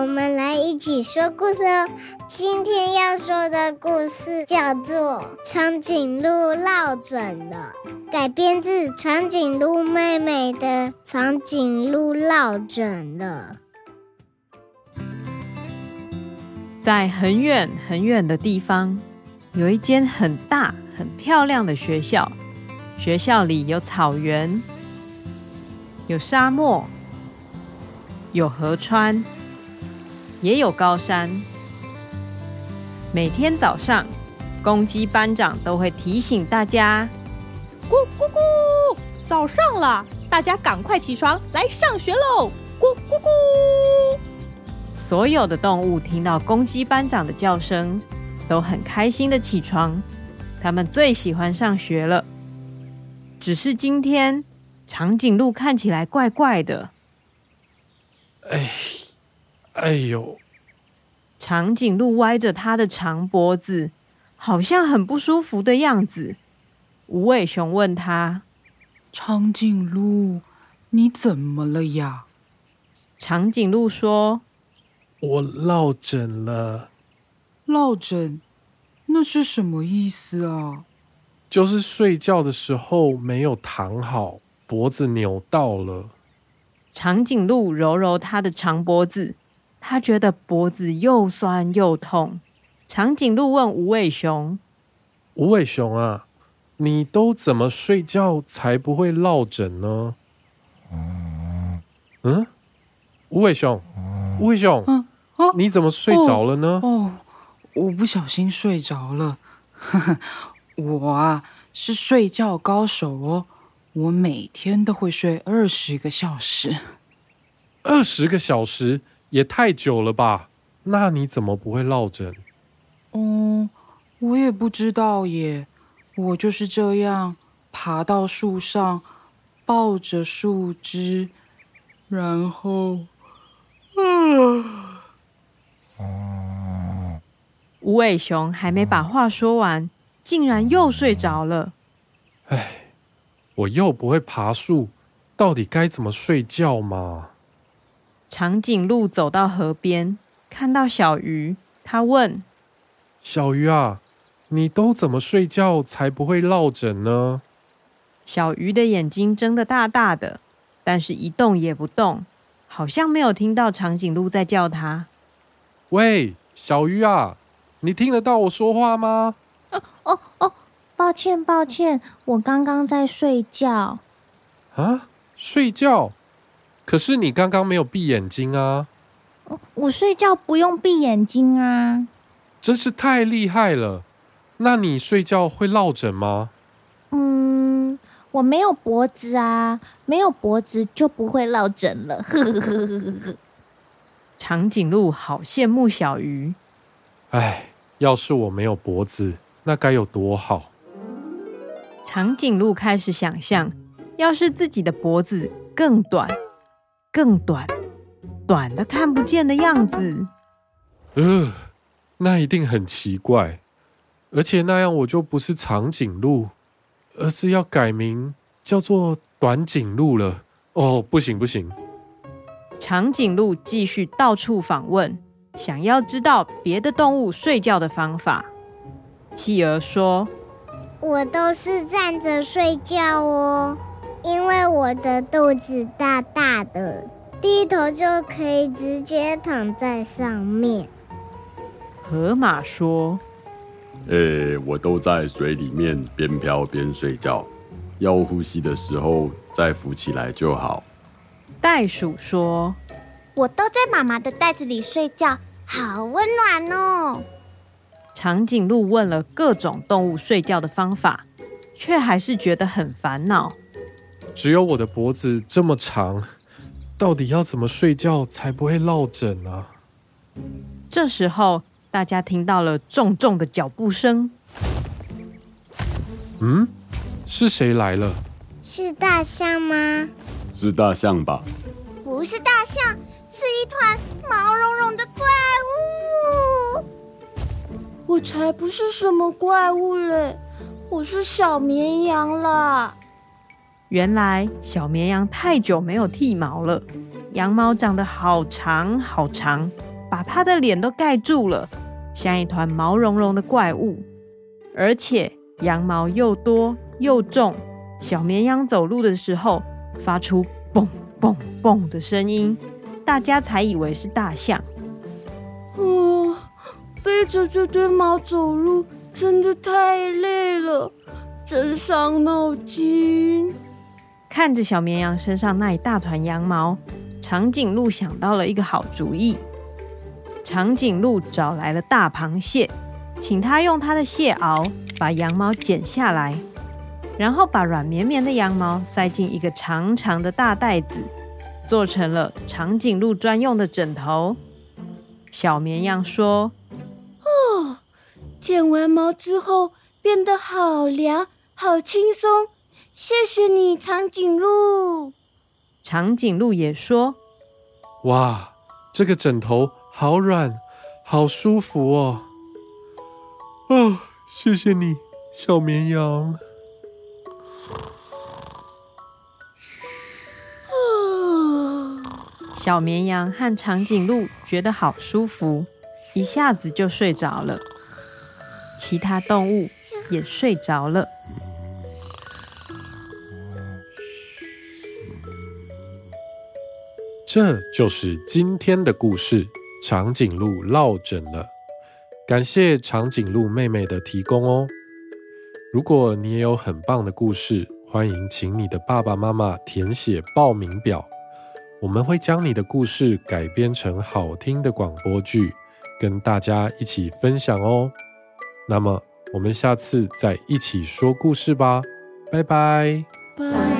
我们来一起说故事哦。今天要说的故事叫做《长颈鹿落枕了》，改编自长颈鹿妹妹的《长颈鹿落枕了》。在很远很远的地方，有一间很大很漂亮的学校。学校里有草原，有沙漠，有河川。也有高山。每天早上，公鸡班长都会提醒大家：“咕咕咕，早上了，大家赶快起床来上学喽！”咕咕咕。所有的动物听到公鸡班长的叫声，都很开心的起床。他们最喜欢上学了。只是今天，长颈鹿看起来怪怪的。哎。哎呦！长颈鹿歪着它的长脖子，好像很不舒服的样子。无尾熊问他：“长颈鹿，你怎么了呀？”长颈鹿说：“我落枕了。”落枕？那是什么意思啊？就是睡觉的时候没有躺好，脖子扭到了。长颈鹿揉揉它的长脖子。他觉得脖子又酸又痛。长颈鹿问无尾熊：“无尾熊啊，你都怎么睡觉才不会落枕呢？”嗯，无尾熊，无尾熊，啊啊、你怎么睡着了呢？哦，哦，我不小心睡着了。呵呵，我啊是睡觉高手哦，我每天都会睡二十个小时。二十个小时？也太久了吧？那你怎么不会落枕？嗯，我也不知道耶。我就是这样爬到树上，抱着树枝，然后……啊！无尾熊还没把话说完，竟然又睡着了。唉，我又不会爬树，到底该怎么睡觉嘛？长颈鹿走到河边，看到小鱼，他问：“小鱼啊，你都怎么睡觉才不会落枕呢？”小鱼的眼睛睁得大大的，但是一动也不动，好像没有听到长颈鹿在叫它。喂，小鱼啊，你听得到我说话吗？哦哦哦，抱歉抱歉，我刚刚在睡觉。啊，睡觉？可是你刚刚没有闭眼睛啊！我睡觉不用闭眼睛啊！真是太厉害了！那你睡觉会落枕吗？嗯，我没有脖子啊，没有脖子就不会落枕了。呵呵呵呵呵。长颈鹿好羡慕小鱼。哎，要是我没有脖子，那该有多好！长颈鹿开始想象，要是自己的脖子更短。更短，短的看不见的样子。呃，那一定很奇怪，而且那样我就不是长颈鹿，而是要改名叫做短颈鹿了。哦，不行不行！长颈鹿继续到处访问，想要知道别的动物睡觉的方法。企鹅说：“我都是站着睡觉哦。”因为我的肚子大大的，低头就可以直接躺在上面。河马说：“诶，我都在水里面边漂边睡觉，要呼吸的时候再浮起来就好。”袋鼠说：“我都在妈妈的袋子里睡觉，好温暖哦。”长颈鹿问了各种动物睡觉的方法，却还是觉得很烦恼。只有我的脖子这么长，到底要怎么睡觉才不会落枕呢？这时候，大家听到了重重的脚步声。嗯，是谁来了？是大象吗？是大象吧？不是大象，是一团毛茸茸的怪物。我才不是什么怪物嘞，我是小绵羊啦。原来小绵羊太久没有剃毛了，羊毛长得好长好长，把它的脸都盖住了，像一团毛茸茸的怪物。而且羊毛又多又重，小绵羊走路的时候发出蹦蹦蹦的声音，大家才以为是大象。哦，背着这堆毛走路真的太累了，真伤脑筋。看着小绵羊身上那一大团羊毛，长颈鹿想到了一个好主意。长颈鹿找来了大螃蟹，请它用它的蟹螯把羊毛剪下来，然后把软绵绵的羊毛塞进一个长长的大袋子，做成了长颈鹿专用的枕头。小绵羊说：“哦，剪完毛之后变得好凉，好轻松。谢谢你，长颈鹿。”长颈鹿也说：“哇，这个枕头好软，好舒服哦。”哦，谢谢你，小绵羊。小绵羊和长颈鹿觉得好舒服，一下子就睡着了。其他动物也睡着了。这就是今天的故事，长颈鹿落枕了。感谢长颈鹿妹妹的提供哦。如果你也有很棒的故事，欢迎请你的爸爸妈妈填写报名表。我们会将你的故事改编成好听的广播剧，跟大家一起分享哦。那么，我们下次再一起说故事吧，拜拜。拜。